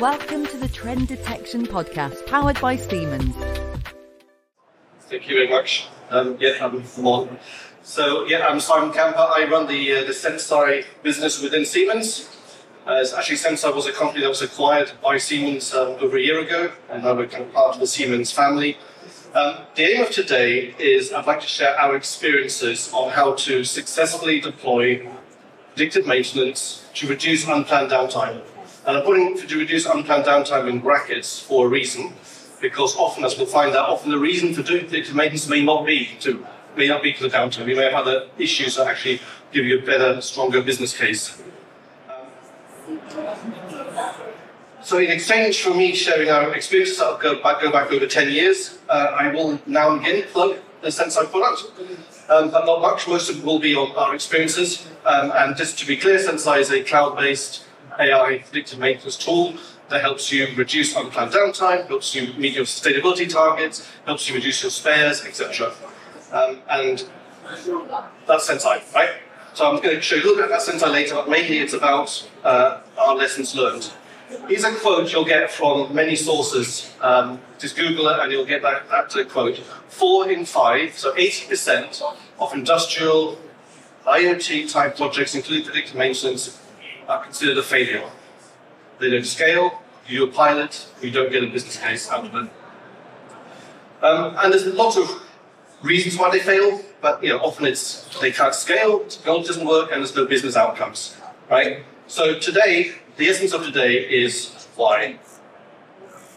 Welcome to the Trend Detection Podcast, powered by Siemens. Thank you very much. Um, yeah, I'm on. So, yeah, I'm Simon Kampa. I run the, uh, the Senseye business within Siemens. Uh, actually, Senseye was a company that was acquired by Siemens um, over a year ago, and now we're kind of part of the Siemens family. Um, the aim of today is I'd like to share our experiences on how to successfully deploy predictive maintenance to reduce unplanned downtime. And I'm putting to reduce unplanned downtime in brackets for a reason, because often, as we'll find out, often the reason for doing predictive maintenance may not be to may not be for the downtime. You may have other issues that actually give you a better, stronger business case. So in exchange for me sharing our experiences that go back, go back over 10 years, uh, I will now and again plug the Senseye product, um, but not much. Most of it will be on our experiences. Um, and just to be clear, Senseye is a cloud-based AI predictive maintenance tool that helps you reduce unplanned downtime, helps you meet your sustainability targets, helps you reduce your spares, etc. Um, and that's Senseye, right? So I'm going to show you a little bit about Senseye later, but mainly it's about uh, our lessons learned. Here's a quote you'll get from many sources. Um, just Google it and you'll get that, that quote. Four in five, so 80% of industrial IoT type projects, including predictive maintenance, are considered a failure. They don't scale, you do a pilot, you don't get a business case out of it. Um, and there's a lot of reasons why they fail, but you know, often it's they can't scale, technology doesn't work, and there's no business outcomes, right? So today, the essence of today is why.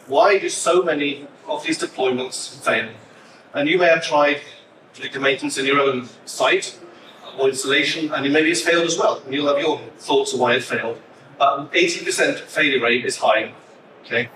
Why do so many of these deployments fail? And you may have tried predictive maintenance in your own site, or installation, and maybe it's failed as well. And you'll have your thoughts of why it failed. But 80% failure rate is high. Okay.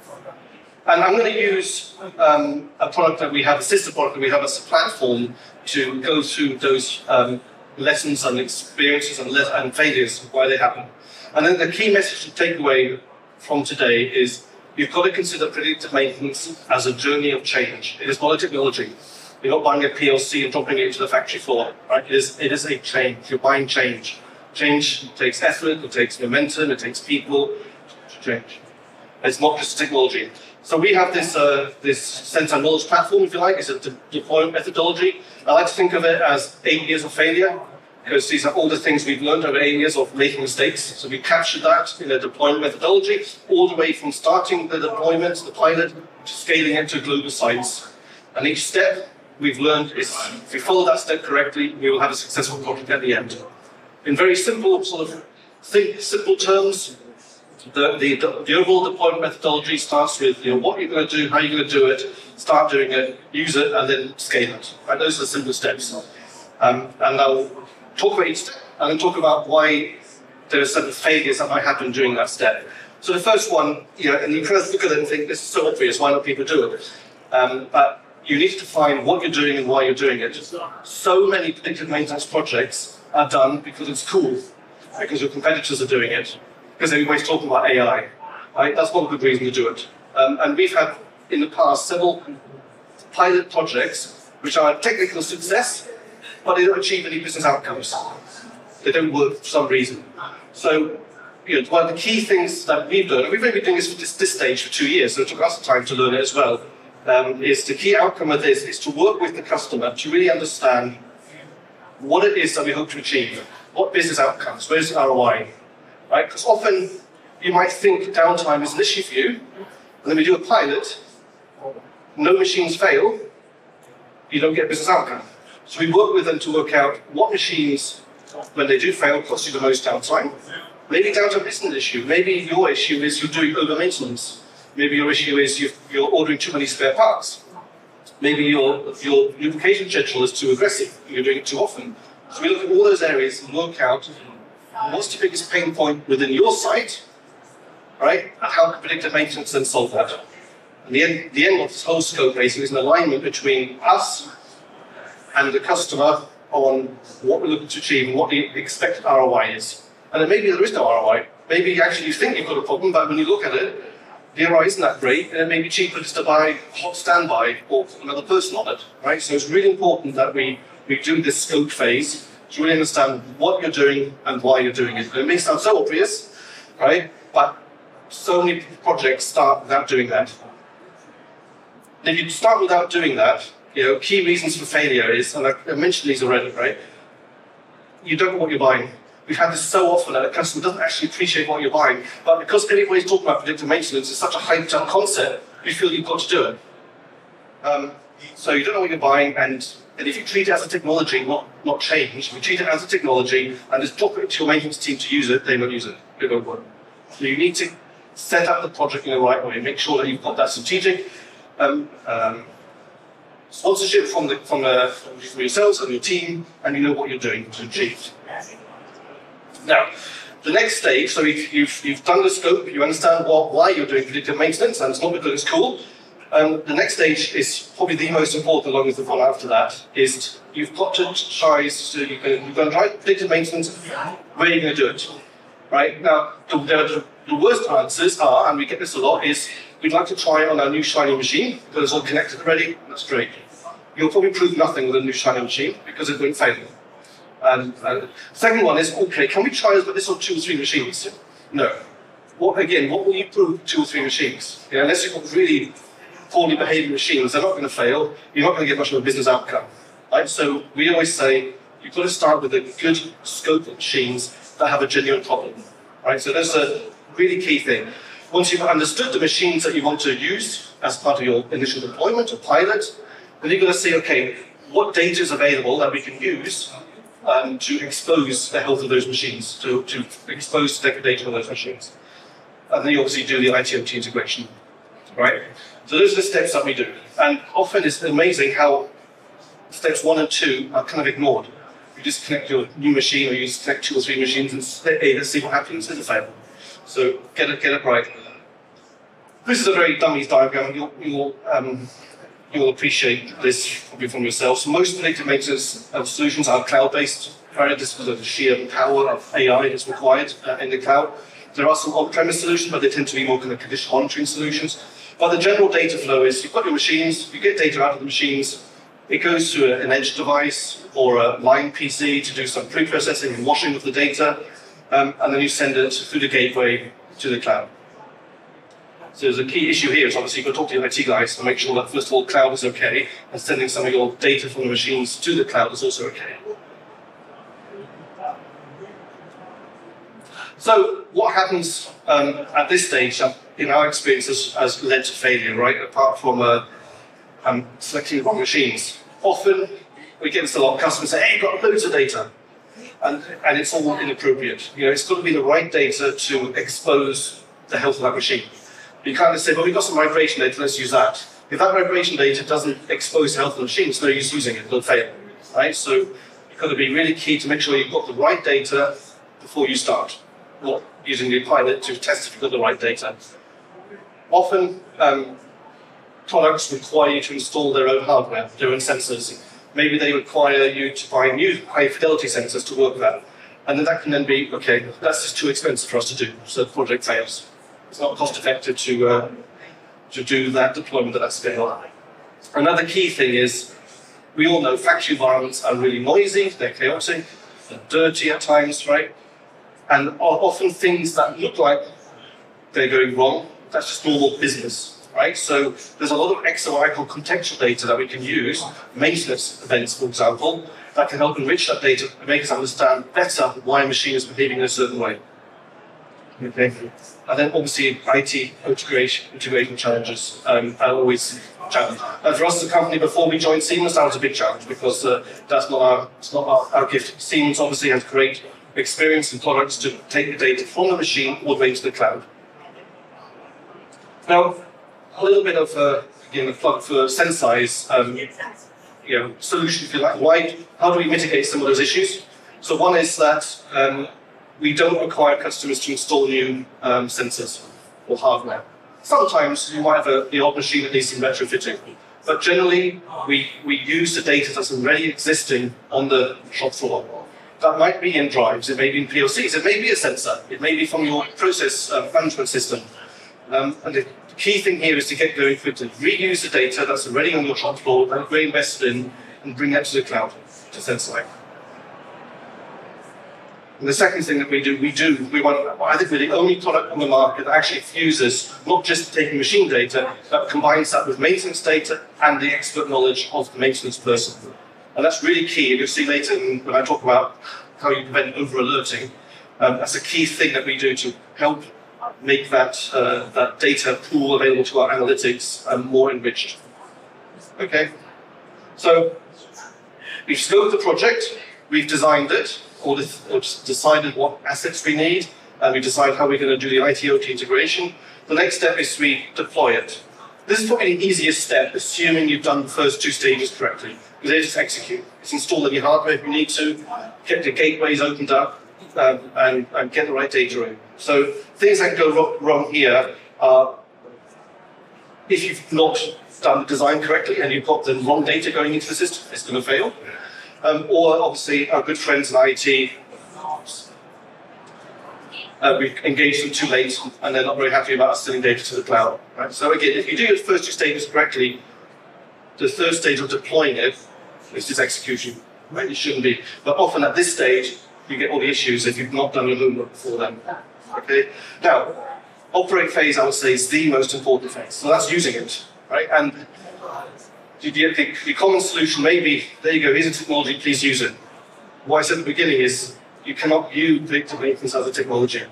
And I'm going to use um, a product that we have, a sister product that we have as a platform to go through those um, lessons and experiences and, le- and failures, why they happen. And then the key message to take away from today is you've got to consider predictive maintenance as a journey of change. It is not a technology. You're not buying a PLC and dropping it into the factory floor. Right? It is it is a change. You're buying change. Change takes effort, it takes momentum, it takes people to change. It's not just technology. So we have this uh, this Senseye knowledge platform, if you like. It's a de- deployment methodology. I like to think of it as eight years of failure, because these are all the things we've learned over eight years of making mistakes. So we captured that in a deployment methodology, all the way from starting the deployment, the pilot, to scaling it to global sites. And each step we've learned is if we follow that step correctly, we will have a successful project at the end. In very simple, sort of think, simple terms, the, the, the, overall deployment methodology starts with you know, what you're going to do, how you're going to do it, start doing it, use it, and then scale it. Right? Those are the simple steps. Um, and I'll talk about each step and then talk about why there are certain failures that might happen during that step. So the first one, you know, and you kind of look at it and think, this is so obvious, why don't people do it? Um, but you need to define what you're doing and why you're doing it. So many predictive maintenance projects are done because it's cool, because your competitors are doing it, because everybody's talking about AI. Right? That's not a good reason to do it. Um, and we've had in the past several pilot projects which are a technical success, but they don't achieve any business outcomes. They don't work for some reason. So, you know, one of the key things that we've done, and we've only been doing this for this, this stage for two years, so it took us time to learn it as well, um, is the key outcome of this is to work with the customer to really understand what it is that we hope to achieve, what business outcomes, where's the ROI, right? Because often you might think downtime is an issue for you, and then we do a pilot, no machines fail, you don't get business outcome. So we work with them to work out what machines, when they do fail, cost you the most downtime. Maybe downtime isn't an issue. Maybe your issue is you're doing over maintenance. Maybe your issue is you're ordering too many spare parts. Maybe your, your lubrication schedule is too aggressive. You're doing it too often. So we look at all those areas and work out what's the biggest pain point within your site, right? And how can predictive maintenance then solve that? And the end, the end of this whole scope basically is an alignment between us and the customer on what we're looking to achieve and what the expected ROI is. And then maybe there is no ROI. Maybe actually you think you've got a problem, but when you look at it, ROI isn't that great, and it may be cheaper just to buy hot standby or another person on it, right? So it's really important that we, we do this scope phase to really understand what you're doing and why you're doing it. And it may sound so obvious, right? But so many projects start without doing that. If you start without doing that, you know, key reasons for failure is, and I mentioned these already, right? You don't know what you're buying. We've had this so often that a customer doesn't actually appreciate what you're buying, but because everybody's talking about predictive maintenance, it's such a hyped up concept, you feel you've got to do it. Um, so you don't know what you're buying, and, and if you treat it as a technology, not, not change, if you treat it as a technology and just drop it to your maintenance team to use it, they won't use it. It won't work. So you need to set up the project in the right way, make sure that you've got that strategic um, um, sponsorship from the from the from yourselves and your team, and you know what you're doing to achieve. Now, the next stage, so you've, you've, done the scope, you understand what, why you're doing predictive maintenance, and it's not because it's cool. Um, the next stage is probably the most important, along with the one after that, is you've got to try, so you can, you've got to try predictive maintenance, where are you going to do it? Right? Now, the, the, the worst answers are, and we get this a lot, is we'd like to try it on our new shiny machine, because it's all connected already, that's great. You'll probably prove nothing with a new shiny machine, because it won't fail. And, and second one is, okay, can we try this on two or three machines? No. What again? What will you prove two or three machines? Unless you've got really poorly behaving machines, they're not going to fail. You're not going to get much of a business outcome. Right? So we always say you've got to start with a good scope of machines that have a genuine problem. Right? So that's a really key thing. Once you've understood the machines that you want to use as part of your initial deployment or pilot, then you've got to say, okay, what data is available that we can use um, to expose the health of those machines, to, to expose the data of those machines. And then you obviously do the ITOT integration, right? So those are the steps that we do. And often it's amazing how steps one and two are kind of ignored. You just connect your new machine or you just connect two or three machines and say, hey, let's see what happens. It's a fail. So get it, get it right. This is a very dummies diagram. You'll, you'll um, you'll appreciate this probably from yourselves. Most predictive maintenance solutions are cloud-based? Just because of the sheer power of AI that's required uh, in the cloud. There are some on-premise solutions, but they tend to be more kind of condition monitoring solutions. But the general data flow is you've got your machines, you get data out of the machines, it goes to an edge device or a line PC to do some pre-processing and washing of the data, um, and then you send it through the gateway to the cloud. So there's a key issue here. here is obviously you've got to talk to your IT guys to make sure that first of all cloud is okay, and sending some of your data from the machines to the cloud is also okay. So what happens um, at this stage, uh, in our experience, has, has, led to failure, right? Apart from uh, um, selecting the wrong machines. Often we get this a lot. Customers say, "Hey, you've got loads of data," and, and it's all inappropriate. You know, it's got to be the right data to expose the health of that machine you kind of say, well, we've got some migration data, let's use that. If that migration data doesn't expose health of the machine, it's no use using it, it'll fail. Right? So you've got to be really key to make sure you've got the right data before you start. Using the pilot to test if you've got the right data. Often, um, products require you to install their own hardware, their own sensors. Maybe they require you to buy new high fidelity sensors to work with that. And then that can then be, okay, that's just too expensive for us to do, so the project fails it's not cost effective to, uh, to do that deployment at that scale. Another key thing is we all know factory environments are really noisy, they're chaotic, they're dirty at times, right? And often things that look like they're going wrong, that's just normal business, right? So there's a lot of XOI called contextual data that we can use, maintenance events, for example, that can help enrich that data and make us understand better why a machine is behaving in a certain way. Okay. And then obviously IT integration, integration challenges um, are always a challenge. And for us as a company, before we joined Siemens, that was a big challenge because uh, that's not our, it's not our, our, gift. Siemens obviously has great experience and products to take the data from the machine all the way to the cloud. Now, a little bit of uh, again a plug for Senseye, um, you know, solution if you like. Why? How do we mitigate some of those issues? So one is that um, we don't require customers to install new um, sensors or hardware. Sometimes you might have a, the old machine that needs some retrofitting, but generally we, we use the data that's already existing on the shop floor. That might be in drives, it may be in PLCs, it may be a sensor, it may be from your process uh, management system. Um, and the key thing here is to get going quickly. Reuse the data that's already on your shop floor, that you're invested in, and bring that to the cloud, to Senseye. And the second thing that we do, we do, we want, I think we're the only product on the market that actually fuses not just taking machine data, but combines that with maintenance data and the expert knowledge of the maintenance person. And that's really key. And you'll see later when I talk about how you prevent over alerting. Um, that's a key thing that we do to help make that, uh, that data pool available to our analytics um, more enriched. Okay, so we've scoped the project, we've designed it, or, decided what assets we need, and we decide how we're going to do the IT-OT integration. The next step is we deploy it. This is probably the easiest step, assuming you've done the first two stages correctly, because they just execute. It's install any hardware if you need to, get the gateways opened up, um, and, and, get the right data in. So things that go wrong here are if you've not done the design correctly and you've got the wrong data going into the system, it's going to fail. Um, or obviously our good friends in IT, uh, we engaged them too late and they're not very happy about us sending data to the cloud. Right? So again, if you do your first two stages correctly, the third stage of deploying it is just execution. Right? It shouldn't be. But often at this stage, you get all the issues if you've not done your homework before then. Okay. Now, operate phase, I would say, is the most important phase. So that's using it, right? And the, the, the common solution may be, there you go, here's a technology, please use it. What I said at the beginning is, you cannot view predictive maintenance as a technology.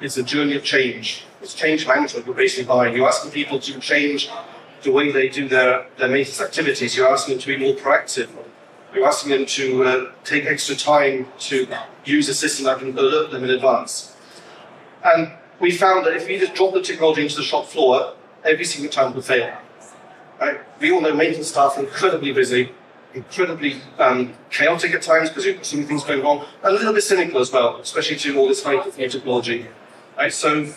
It's a journey of change. It's change management you're basically buying. You're asking people to change the way they do their, their maintenance activities. You're asking them to be more proactive. You're asking them to uh, take extra time to use a system that can alert them in advance. And we found that if we just drop the technology into the shop floor, every single time would fail. Right? We all know maintenance staff are incredibly busy, incredibly um, chaotic at times because you've got so many things going on, and a little bit cynical as well, especially to all this high technology. Right? So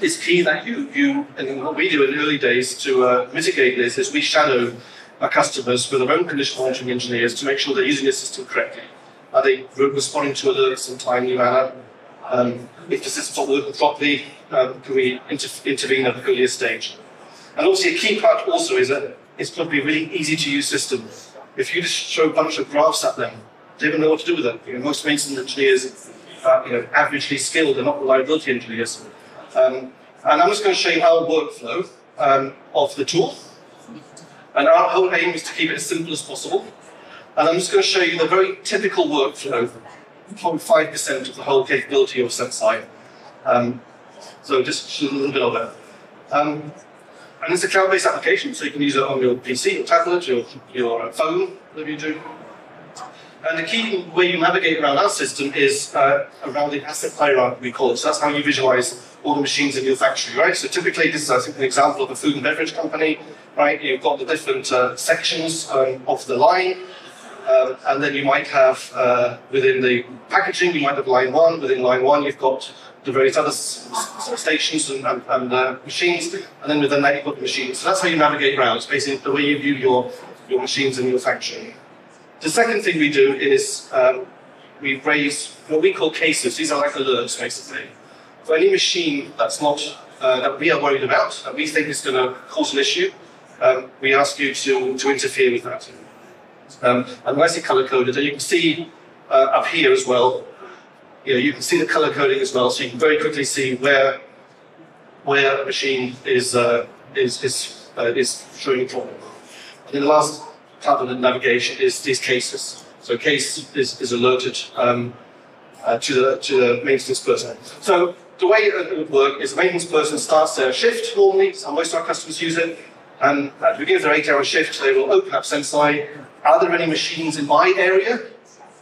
it's key that you, you, and what we do in the early days to uh, mitigate this is we shadow our customers with our own condition monitoring engineers to make sure they're using the system correctly. Are they responding to alerts in a timely manner? Um, if the system's not working properly, um, can we inter intervene at the earlier stage? And obviously, a key part also is that it's be a really easy to use system. If you just show a bunch of graphs at them, they don't know what to do with them. You know, most maintenance engineers are you know, averagely skilled, they're not reliability engineers. Um, and I'm just going to show you our workflow um, of the tool. And our whole aim is to keep it as simple as possible. And I'm just going to show you the very typical workflow, probably 5% of the whole capability of Senseye. Um, so just a little bit of it. Um, and it's a cloud-based application, so you can use it on your PC, your tablet, your, your phone, whatever you do. And the key way you navigate around our system is uh, around the asset hierarchy, we call it. So that's how you visualize all the machines in your factory, right? So typically, this is I think, an example of a food and beverage company, right? You've got the different uh, sections um, of the line, um, and then you might have uh, within the packaging, you might have line one. Within line one, you've got the various other stations and, and, and uh, machines, and then within that, you've got the machines. So that's how you navigate around. It's basically the way you view your, your machines and your function. The second thing we do is um, we raise what we call cases. These are like alerts, basically. For any machine that's not uh, that we are worried about, that we think is going to cause an issue, um, we ask you to, to interfere with that. Um, and nicely color coded, and you can see uh, up here as well. You know, you can see the color coding as well, so you can very quickly see where where a machine is uh, is is uh, is showing problem. And then the last part of the navigation is these cases. So case is, is alerted um, uh, to the to the maintenance person. So the way it would work is the maintenance person starts their shift normally, so most of our customers use it, and at the beginning of their eight-hour shift, they will open up Senseye. Are there any machines in my area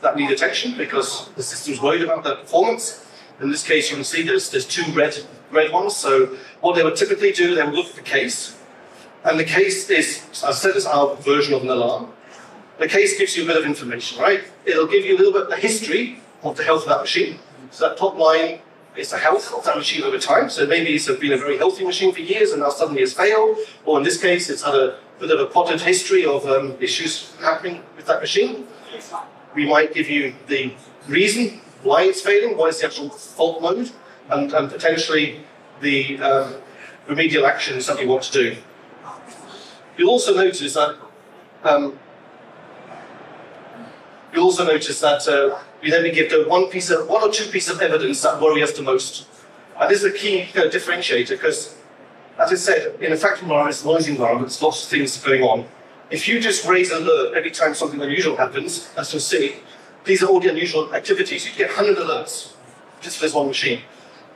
that need attention because the system's worried about their performance? In this case, you can see there's, there's two red, red ones. So what they would typically do, they would look at the case. And the case is, I said, is our version of an alarm. The case gives you a bit of information, right? It'll give you a little bit of the history of the health of that machine. So that top line is the health of that machine over time. So maybe it's been a very healthy machine for years and now suddenly it's failed. Or in this case, it's had a bit of a potted history of um, issues happening with that machine. We might give you the reason why it's failing, what is the actual fault mode, and, and potentially the um, remedial actions that you want to do. You'll also notice that um, you'll also notice that uh, we then give them one piece of one or two pieces of evidence that worry us the most. And this is a key of differentiator because, as I said, in a factory environment, it's a noisy environment, there's lots of things going on. If you just raise alert every time something unusual happens, that's just silly. These are all the unusual activities. You'd get 100 alerts just for this one machine.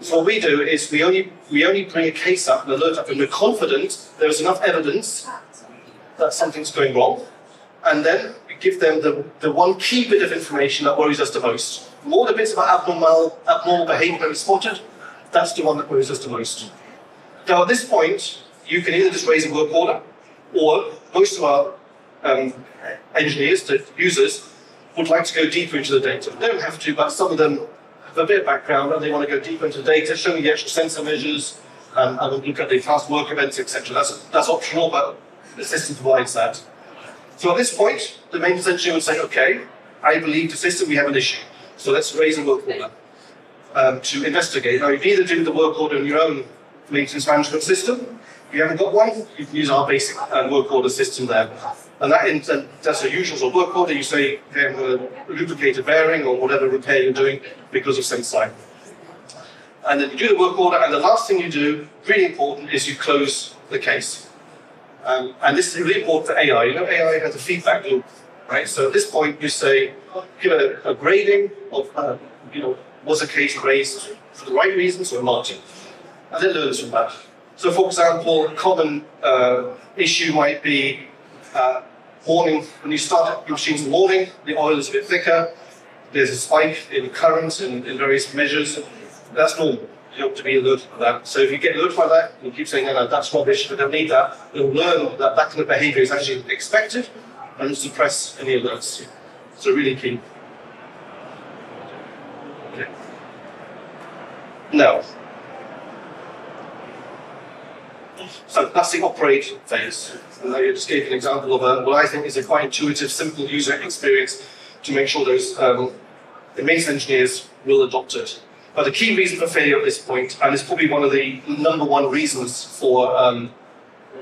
So what we do is we only we only bring a case up, an alert up, and we're confident there is enough evidence that something's going wrong, and then we give them the, the one key bit of information that worries us the most. More the bits about abnormal abnormal behaviour that we spotted, that's the one that worries us the most. Now at this point, you can either just raise a work order, or most of our um, engineers, the users, would like to go deeper into the data. They don't have to, but some of them have a bit of background and they want to go deeper into the data, show the actual sensor measures, um, and look at the fast work events, etc. That's, that's optional, but the system provides that. So at this point, the maintenance engineer would say, okay, I believe the system, we have an issue. So let's raise a work order um, to investigate. Now, you either do the work order in your own maintenance management system. If you haven't got one, you can use our basic uh, work order system there. And that in, that's the usual sort of work order. You say, okay, I'm going to lubricate a bearing or whatever repair you're doing because of Senseye. And then you do the work order, and the last thing you do, really important, is you close the case. Um, and this is really important for AI. You know, AI has a feedback loop, right? So at this point, you say, give a, a grading of, uh, you know, was a case raised for the right reasons or not? And then learns from that. So, for example, a common uh, issue might be uh, morning, when you start your machines in the the oil is a bit thicker, there's a spike in current in, in various measures. That's normal. You have to be alerted for that. So if you get alerted by that, you keep saying, no, no, that's rubbish, we don't need that, you'll learn that that kind of behavior is actually expected and suppress any alerts. So really key. Okay. Now, so that's the operate phase. And I just gave an example of a, what I think is a quite intuitive, simple user experience to make sure those um, the maintenance engineers will adopt it. But the key reason for failure at this point, and it's probably one of the number one reasons for um,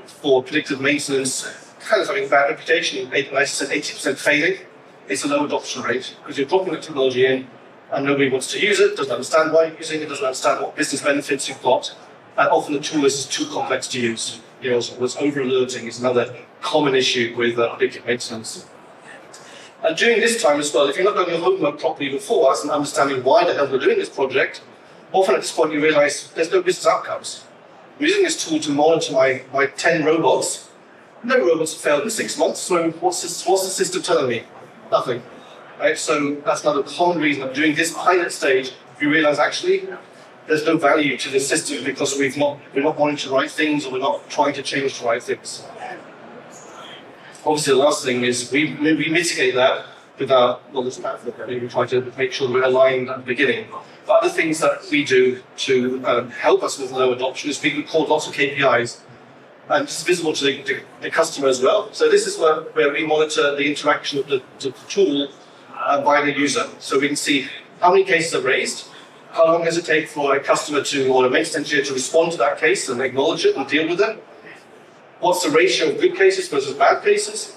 for predictive maintenance, kind of having a bad reputation, I said, 80% failing, it's a low adoption rate because you're dropping the technology in and nobody wants to use it, doesn't understand why you're using it, doesn't understand what business benefits you've got, and often the tool is too complex to use. You know, over alerting is another common issue with uh, predictive maintenance. And during this time as well, if you're not doing your homework properly before us and understanding why the hell we're doing this project, often at this point you realize there's no business outcomes. I'm using this tool to monitor my, my 10 robots. No robots have failed in six months, so what's, this, what's the system telling me? Nothing. Right? So that's another common reason of doing this pilot stage. You realize actually there's no value to the system because we've not, we're not wanting to write things or we're not trying to change the right things. Obviously, the last thing is we, we mitigate that with our knowledge platform. We try to make sure we're aligned at the beginning. But other things that we do to um, help us with low adoption is we record lots of KPIs. And it's visible to the, the, customer as well. So this is where, where we monitor the interaction of the, the tool uh, by the user. So we can see how many cases are raised, how long does it take for a customer to, or a maintenance engineer to respond to that case and acknowledge it and deal with it? What's the ratio of good cases versus bad cases?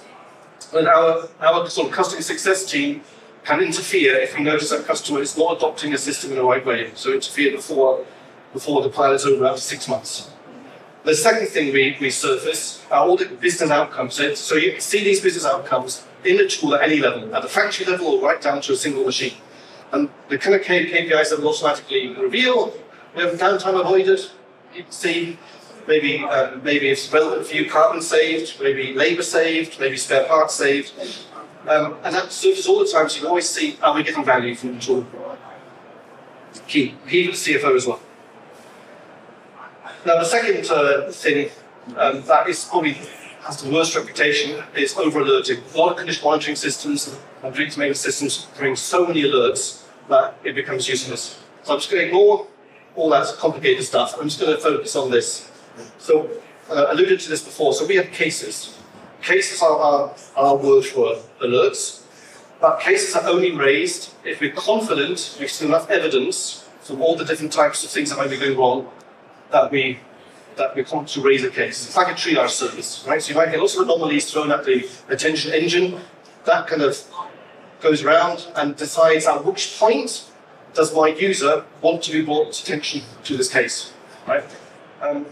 And our, our sort of customer success team can interfere if we notice that customer is not adopting a system in the right way. So interfere before, before the pilot's over after six months. The second thing we, we surface are all the business outcomes. So you can see these business outcomes in the tool at any level, at the factory level or right down to a single machine. And the kind of KPIs that will automatically reveal, we have downtime avoided, see maybe uh, maybe it's for you carbon saved, maybe labour saved, maybe spare parts saved. Um, and that surfaces all the time, so you always see are we getting value from the tool? Key. Key for the CFO as well. Now the second uh, thing um, that is probably has the worst reputation is over alerting. A lot of condition monitoring systems and predictive maintenance systems bring so many alerts that it becomes useless. So I'm just going to ignore all that complicated stuff. I'm just going to focus on this. So uh, alluded to this before. So we have cases. Cases are our, our word for alerts, but cases are only raised if we're confident we've seen enough evidence from all the different types of things that might be going wrong that we that we come to raise a case. It's like a triage service, right? So you might get lots of anomalies thrown at the attention engine. That kind of goes around and decides at which point does my user want to be brought attention to this case, right? Um,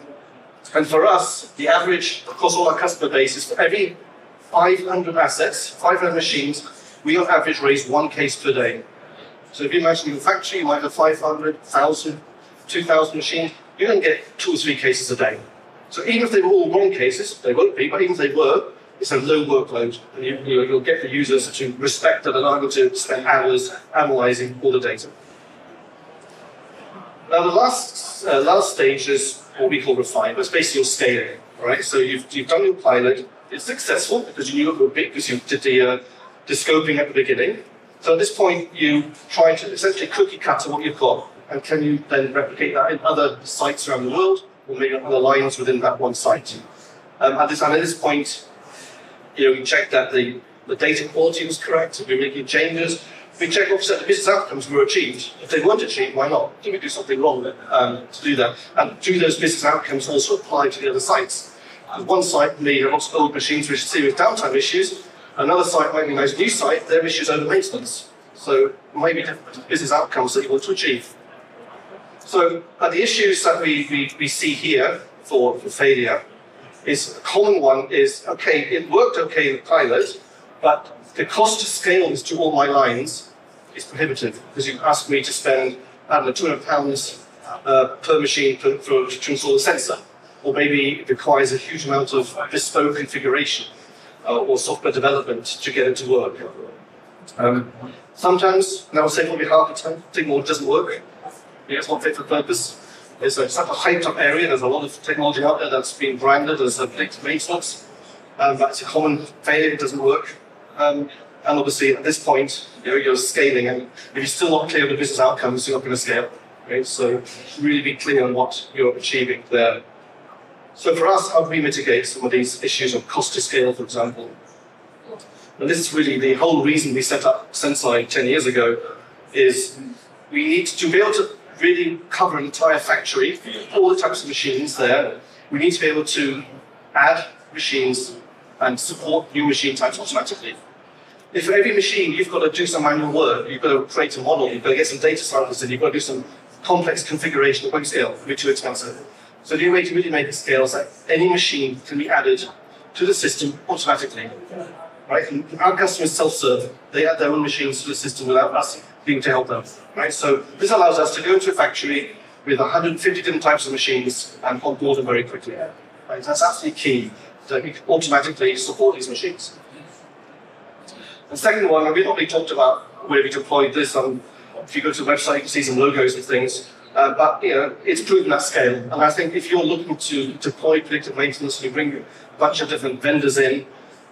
and for us, the average across all our customer base is for every 500 assets, 500 machines, we on average raise one case per day. So if you imagine your factory, you might have 500, 1,000, 2,000 machines, you're going to get two or three cases a day. So even if they were all wrong cases, they won't be, but even if they were, it's a low workload. And you, you, will get the users to respect that and are able to spend hours analyzing all the data. Now the last, uh, last stage is what we call refinement. It's basically your scaling, right? So you've, you've done your pilot, it's successful because you knew it would be, because you did the, uh, the scoping at the beginning. So at this point, you try to essentially cookie cutter what you've got, and can you then replicate that in other sites around the world, or maybe other lines within that one site? Um, at, this, and at this point, you know, we check that the, the data quality was correct, if we're making changes, we check off that the business outcomes were achieved. If they weren't achieved, why not? Did we do something wrong um, to do that? And do those business outcomes also apply to the other sites? One site may have lots of old machines with serious downtime issues, another site might be a nice new site, their issues over maintenance. So maybe different business outcomes that you want to achieve. So uh, the issues that we, we, we see here for, for failure is a common one is okay, it worked okay in the pilot, but the cost to scale this to all my lines is prohibitive because you ask me to spend, I don't know, 200 pounds uh, per machine for, for, to install a sensor. Or maybe it requires a huge amount of bespoke configuration uh, or software development to get it to work. Um, sometimes, and I would say probably half the time, technology doesn't work. It's not fit for purpose. It's, a, like a hyped up area. There's a lot of technology out there that's been branded as a predictive maintenance. Um, that's a common failure, it doesn't work. Um, and obviously, at this point, you know, you're scaling, and if you're still not clear on the business outcomes, you're not going to scale. Right? So, really be clear on what you're achieving there. So, for us, how do we mitigate some of these issues of cost to scale, for example? And this is really the whole reason we set up Senseye 10 years ago, is we need to be able to really cover an entire factory, all the types of machines there. We need to be able to add machines and support new machine types automatically. If for every machine you've got to do some manual work, you've got to create a model, you've got to get some data samples in, you've got to do some complex configuration at web scale, it would be too expensive. So the way to really make it scale is that any machine can be added to the system automatically. Right? Our customers self-serve. They add their own machines to the system without us being to help them. Right? So this allows us to go into a factory with 150 different types of machines and onboard them very quickly. Right? That's absolutely key that we automatically support these machines. The second one, and we've already talked about where we deployed this. Um, if you go to the website, you can see some logos and things. Uh, but you know, it's proven at scale. And I think if you're looking to deploy predictive maintenance you bring a bunch of different vendors in,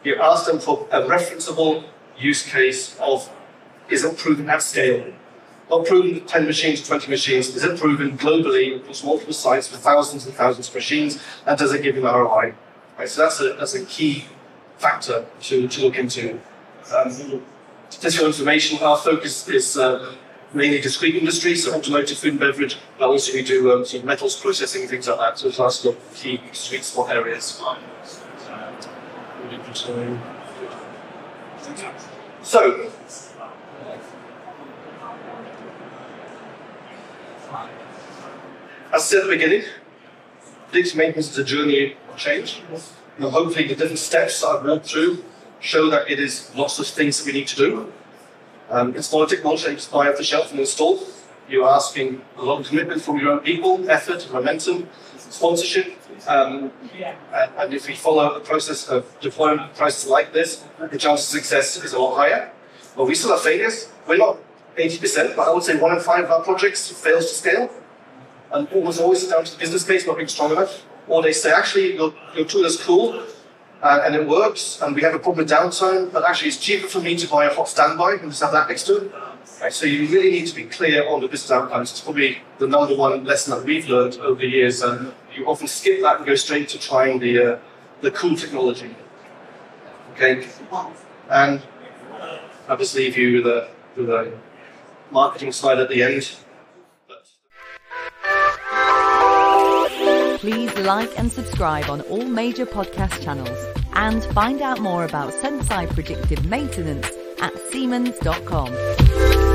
you ask them for a referenceable use case of is it proven at scale? Not proven 10 machines, 20 machines. Is it proven globally across multiple sites with thousands and thousands of machines? And does it give you an ROI? Right, so that's a, that's a key factor to, to look into. Um, for information, our focus is uh, mainly discrete industries, so automotive, food and beverage, but also we do um, metals processing, things like that. So it's our sort of key sweet spot areas. So, as I said at the beginning, this maintenance is a journey of change. And hopefully, the different steps I've walked through show that it is lots of things that we need to do. Um, it's not a technology that you just buy off the shelf and install. You're asking a lot of commitment from your own people, effort, momentum, sponsorship. Um, and, if we follow a process of deployment process like this, the chance of success is a lot higher. But we still have failures. We're not 80%, but I would say one in five of our projects fails to scale. And almost always down to the business case not being strong enough or they say, actually, your, your tool is cool uh, and it works, and we have a problem with downtime, but actually it's cheaper for me to buy a hot standby and just have that next to it. Right, so you really need to be clear on the business outcomes. It's probably the number one lesson that we've learned over the years. And you often skip that and go straight to trying the, uh, the cool technology. Okay? And I'll just leave you with the, with the marketing slide at the end. Please like and subscribe on all major podcast channels and find out more about Senseye Predictive Maintenance at siemens.com.